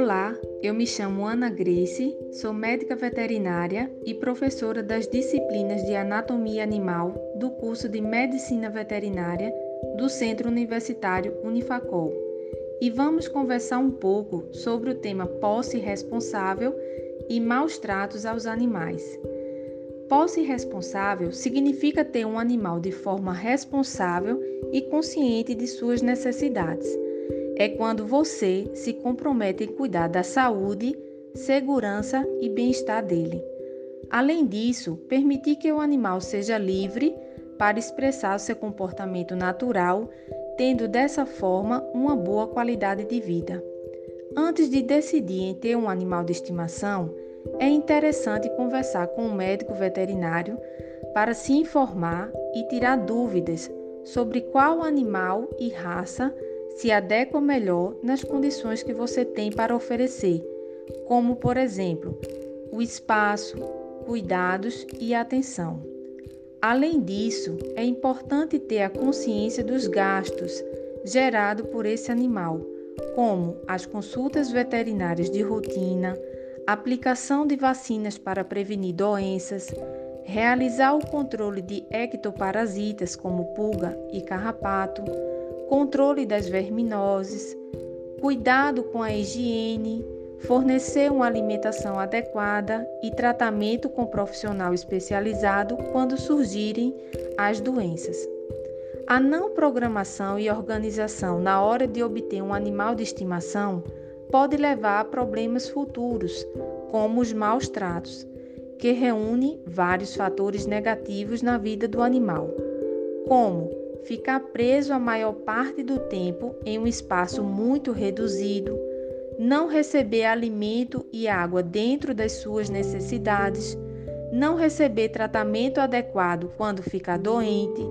Olá, eu me chamo Ana Grace, sou médica veterinária e professora das disciplinas de Anatomia Animal do curso de Medicina Veterinária do Centro Universitário Unifacol. E vamos conversar um pouco sobre o tema posse responsável e maus tratos aos animais. Posse responsável significa ter um animal de forma responsável e consciente de suas necessidades. É quando você se compromete em cuidar da saúde, segurança e bem-estar dele. Além disso, permitir que o animal seja livre para expressar o seu comportamento natural, tendo dessa forma uma boa qualidade de vida. Antes de decidir em ter um animal de estimação, é interessante conversar com um médico veterinário para se informar e tirar dúvidas sobre qual animal e raça se adequa melhor nas condições que você tem para oferecer, como, por exemplo, o espaço, cuidados e atenção. Além disso, é importante ter a consciência dos gastos gerados por esse animal, como as consultas veterinárias de rotina, aplicação de vacinas para prevenir doenças, realizar o controle de ectoparasitas como pulga e carrapato, controle das verminoses, cuidado com a higiene, fornecer uma alimentação adequada e tratamento com profissional especializado quando surgirem as doenças. A não programação e organização na hora de obter um animal de estimação pode levar a problemas futuros, como os maus tratos, que reúne vários fatores negativos na vida do animal, como ficar preso a maior parte do tempo em um espaço muito reduzido, não receber alimento e água dentro das suas necessidades, não receber tratamento adequado quando ficar doente,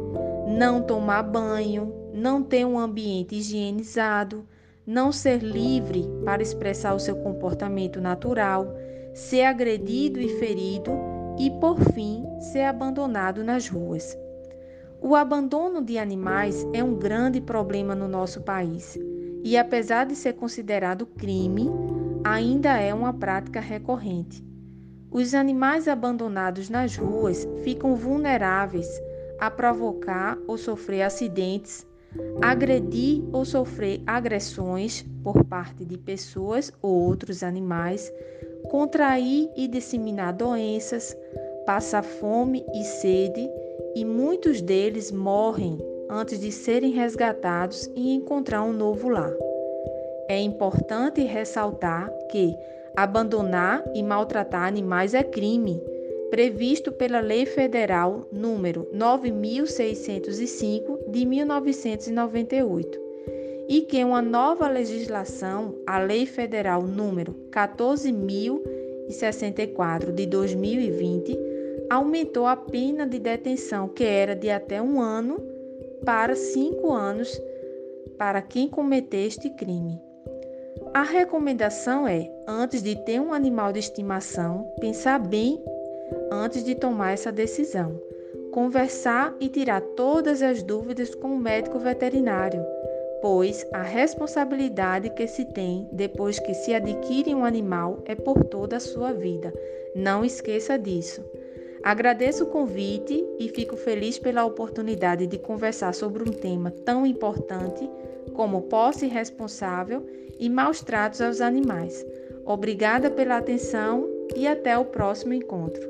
não tomar banho, não ter um ambiente higienizado. Não ser livre para expressar o seu comportamento natural, ser agredido e ferido. E, por fim, ser abandonado nas ruas. O abandono de animais é um grande problema no nosso país e, apesar de ser considerado crime, ainda é uma prática recorrente. Os animais abandonados nas ruas ficam vulneráveis a provocar ou sofrer acidentes agredir ou sofrer agressões por parte de pessoas ou outros animais, contrair e disseminar doenças, passar fome e sede, e muitos deles morrem antes de serem resgatados e encontrar um novo lar. É importante ressaltar que abandonar e maltratar animais é crime previsto pela Lei Federal número 9605 de 1998, e que uma nova legislação, a Lei Federal número 14064 de 2020, aumentou a pena de detenção, que era de até um ano, para cinco anos para quem cometer este crime. A recomendação é, antes de ter um animal de estimação, pensar bem antes de tomar essa decisão. Conversar e tirar todas as dúvidas com o médico veterinário, pois a responsabilidade que se tem depois que se adquire um animal é por toda a sua vida. Não esqueça disso. Agradeço o convite e fico feliz pela oportunidade de conversar sobre um tema tão importante como posse responsável e maus tratos aos animais. Obrigada pela atenção e até o próximo encontro.